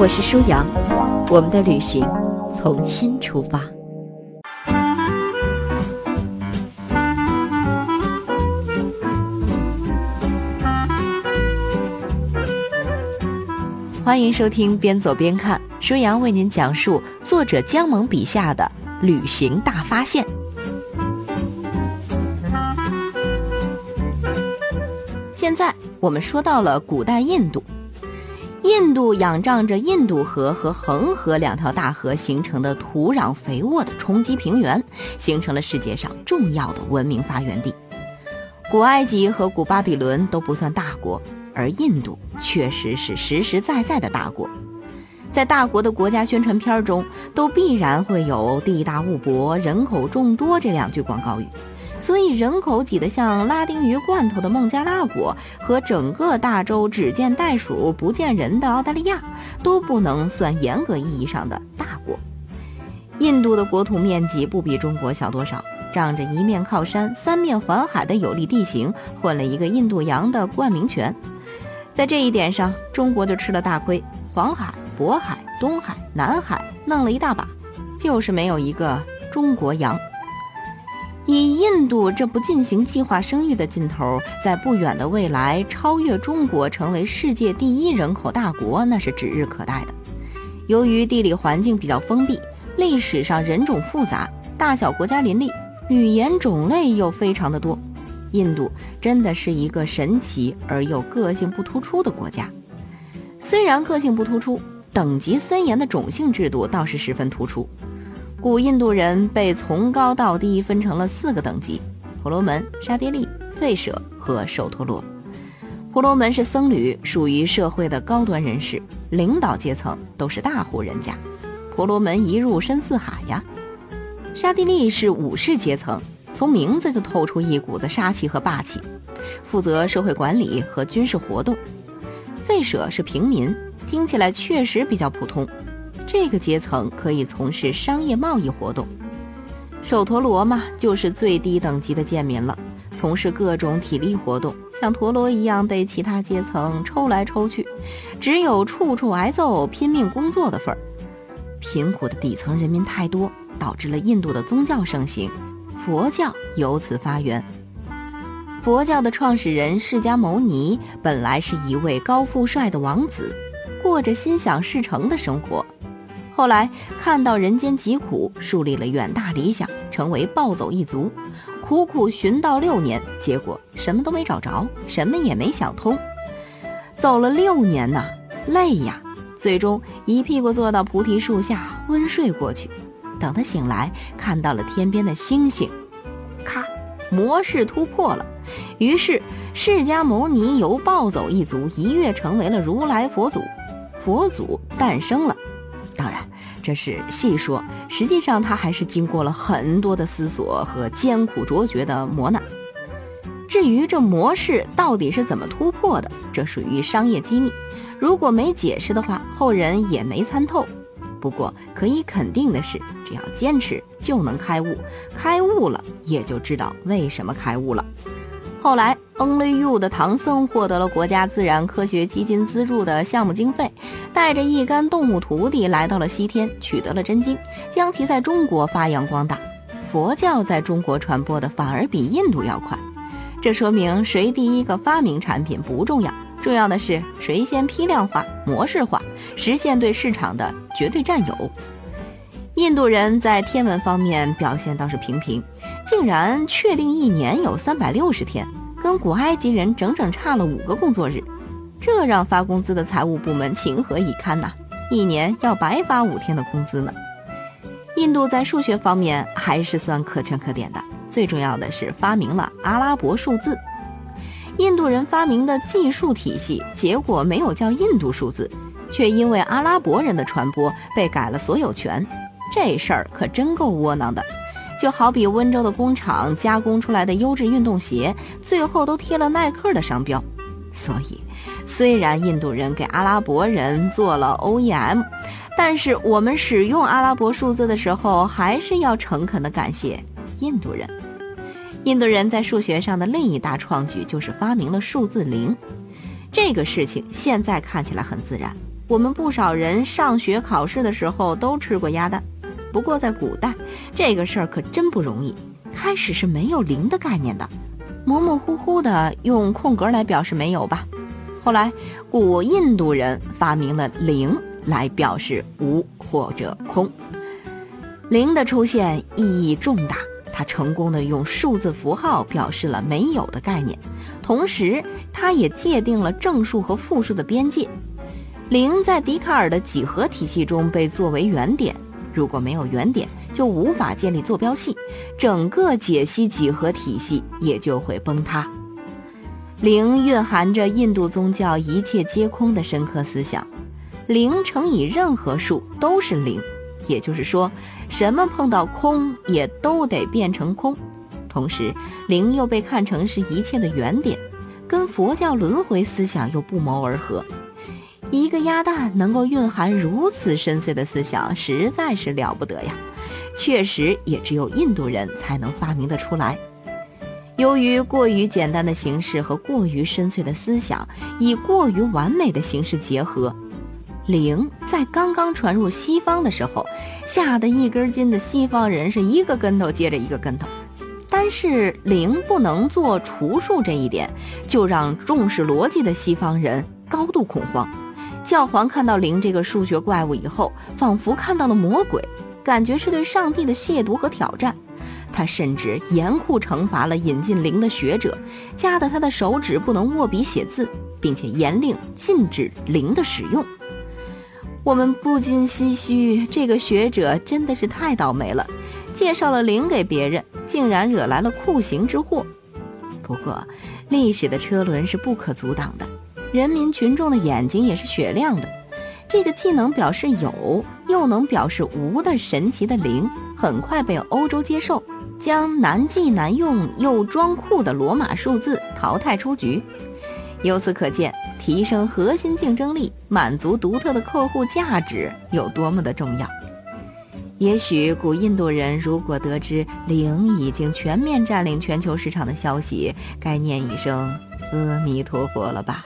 我是舒阳，我们的旅行从新出发。欢迎收听边走边看，舒阳为您讲述作者姜萌笔下的旅行大发现。现在我们说到了古代印度。印度仰仗着印度河和恒河两条大河形成的土壤肥沃的冲积平原，形成了世界上重要的文明发源地。古埃及和古巴比伦都不算大国，而印度确实是实实在在的大国。在大国的国家宣传片中，都必然会有“地大物博，人口众多”这两句广告语。所以，人口挤得像拉丁鱼罐头的孟加拉国和整个大洲只见袋鼠不见人的澳大利亚，都不能算严格意义上的大国。印度的国土面积不比中国小多少，仗着一面靠山、三面环海的有利地形，混了一个“印度洋”的冠名权。在这一点上，中国就吃了大亏。黄海、渤海、东海、南海弄了一大把，就是没有一个中国洋。以印度这不进行计划生育的劲头，在不远的未来超越中国，成为世界第一人口大国，那是指日可待的。由于地理环境比较封闭，历史上人种复杂，大小国家林立，语言种类又非常的多，印度真的是一个神奇而又个性不突出的国家。虽然个性不突出，等级森严的种姓制度倒是十分突出。古印度人被从高到低分成了四个等级：婆罗门、刹帝利、吠舍和首陀罗。婆罗门是僧侣，属于社会的高端人士，领导阶层都是大户人家。婆罗门一入深似海呀。刹帝利是武士阶层，从名字就透出一股子杀气和霸气，负责社会管理和军事活动。吠舍是平民，听起来确实比较普通。这个阶层可以从事商业贸易活动，首陀罗嘛，就是最低等级的贱民了，从事各种体力活动，像陀螺一样被其他阶层抽来抽去，只有处处挨揍、拼命工作的份儿。贫苦的底层人民太多，导致了印度的宗教盛行，佛教由此发源。佛教的创始人释迦牟尼本来是一位高富帅的王子，过着心想事成的生活。后来看到人间疾苦，树立了远大理想，成为暴走一族，苦苦寻道六年，结果什么都没找着，什么也没想通。走了六年呐，累呀，最终一屁股坐到菩提树下昏睡过去。等他醒来，看到了天边的星星，咔，模式突破了。于是释迦牟尼由暴走一族一跃成为了如来佛祖，佛祖诞生了。这是细说，实际上他还是经过了很多的思索和艰苦卓绝的磨难。至于这模式到底是怎么突破的，这属于商业机密，如果没解释的话，后人也没参透。不过可以肯定的是，只要坚持，就能开悟。开悟了，也就知道为什么开悟了。后来，Only You 的唐僧获得了国家自然科学基金资助的项目经费，带着一干动物徒弟来到了西天，取得了真经，将其在中国发扬光大。佛教在中国传播的反而比印度要快，这说明谁第一个发明产品不重要，重要的是谁先批量化、模式化，实现对市场的绝对占有。印度人在天文方面表现倒是平平。竟然确定一年有三百六十天，跟古埃及人整整差了五个工作日，这让发工资的财务部门情何以堪呐！一年要白发五天的工资呢。印度在数学方面还是算可圈可点的，最重要的是发明了阿拉伯数字。印度人发明的计数体系，结果没有叫印度数字，却因为阿拉伯人的传播被改了所有权，这事儿可真够窝囊的。就好比温州的工厂加工出来的优质运动鞋，最后都贴了耐克的商标。所以，虽然印度人给阿拉伯人做了 OEM，但是我们使用阿拉伯数字的时候，还是要诚恳地感谢印度人。印度人在数学上的另一大创举就是发明了数字零。这个事情现在看起来很自然，我们不少人上学考试的时候都吃过鸭蛋。不过在古代，这个事儿可真不容易。开始是没有零的概念的，模模糊糊的用空格来表示没有吧。后来古印度人发明了零来表示无或者空。零的出现意义重大，它成功的用数字符号表示了没有的概念，同时它也界定了正数和负数的边界。零在笛卡尔的几何体系中被作为原点。如果没有原点，就无法建立坐标系，整个解析几何体系也就会崩塌。零蕴含着印度宗教一切皆空的深刻思想，零乘以任何数都是零，也就是说，什么碰到空也都得变成空。同时，零又被看成是一切的原点，跟佛教轮回思想又不谋而合。一个鸭蛋能够蕴含如此深邃的思想，实在是了不得呀！确实，也只有印度人才能发明得出来。由于过于简单的形式和过于深邃的思想，以过于完美的形式结合，零在刚刚传入西方的时候，吓得一根筋的西方人是一个跟头接着一个跟头。但是零不能做除数这一点，就让重视逻辑的西方人高度恐慌。教皇看到零这个数学怪物以后，仿佛看到了魔鬼，感觉是对上帝的亵渎和挑战。他甚至严酷惩罚了引进零的学者，加得他的手指不能握笔写字，并且严令禁止零的使用。我们不禁唏嘘，这个学者真的是太倒霉了，介绍了零给别人，竟然惹来了酷刑之祸。不过，历史的车轮是不可阻挡的。人民群众的眼睛也是雪亮的，这个既能表示有，又能表示无的神奇的零，很快被欧洲接受，将难记难用又装酷的罗马数字淘汰出局。由此可见，提升核心竞争力、满足独特的客户价值有多么的重要。也许古印度人如果得知零已经全面占领全球市场的消息，该念一声阿弥陀佛了吧。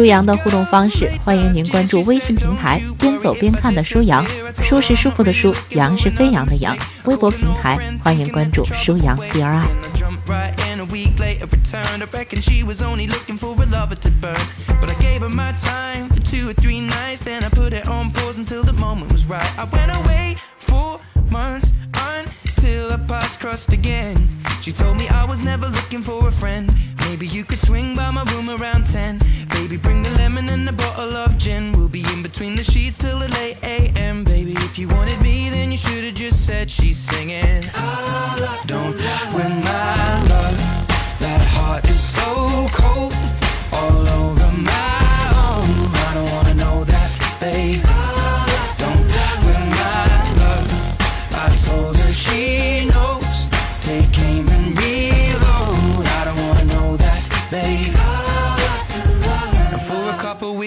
舒阳的互动方式，欢迎您关注微信平台“边走边看”的舒阳，舒是舒服的舒，阳是飞扬的扬。微博平台欢迎关注舒阳 C R I。week later returned. I reckon she was only looking for a lover to burn. But I gave her my time for two or three nights. Then I put it on pause until the moment was right. I went away four months until our paths crossed again. She told me I was never looking for a friend. Maybe you could swing by my room around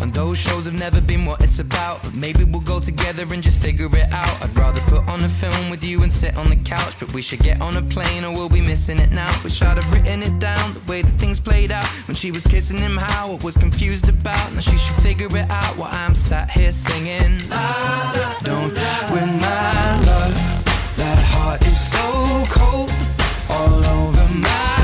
And those shows have never been what it's about. But maybe we'll go together and just figure it out. I'd rather put on a film with you and sit on the couch. But we should get on a plane or we'll be missing it now. Wish I'd have written it down, the way that things played out. When she was kissing him, how I was confused about. Now she should figure it out while I'm sat here singing. Don't win my love. That heart is so cold All over my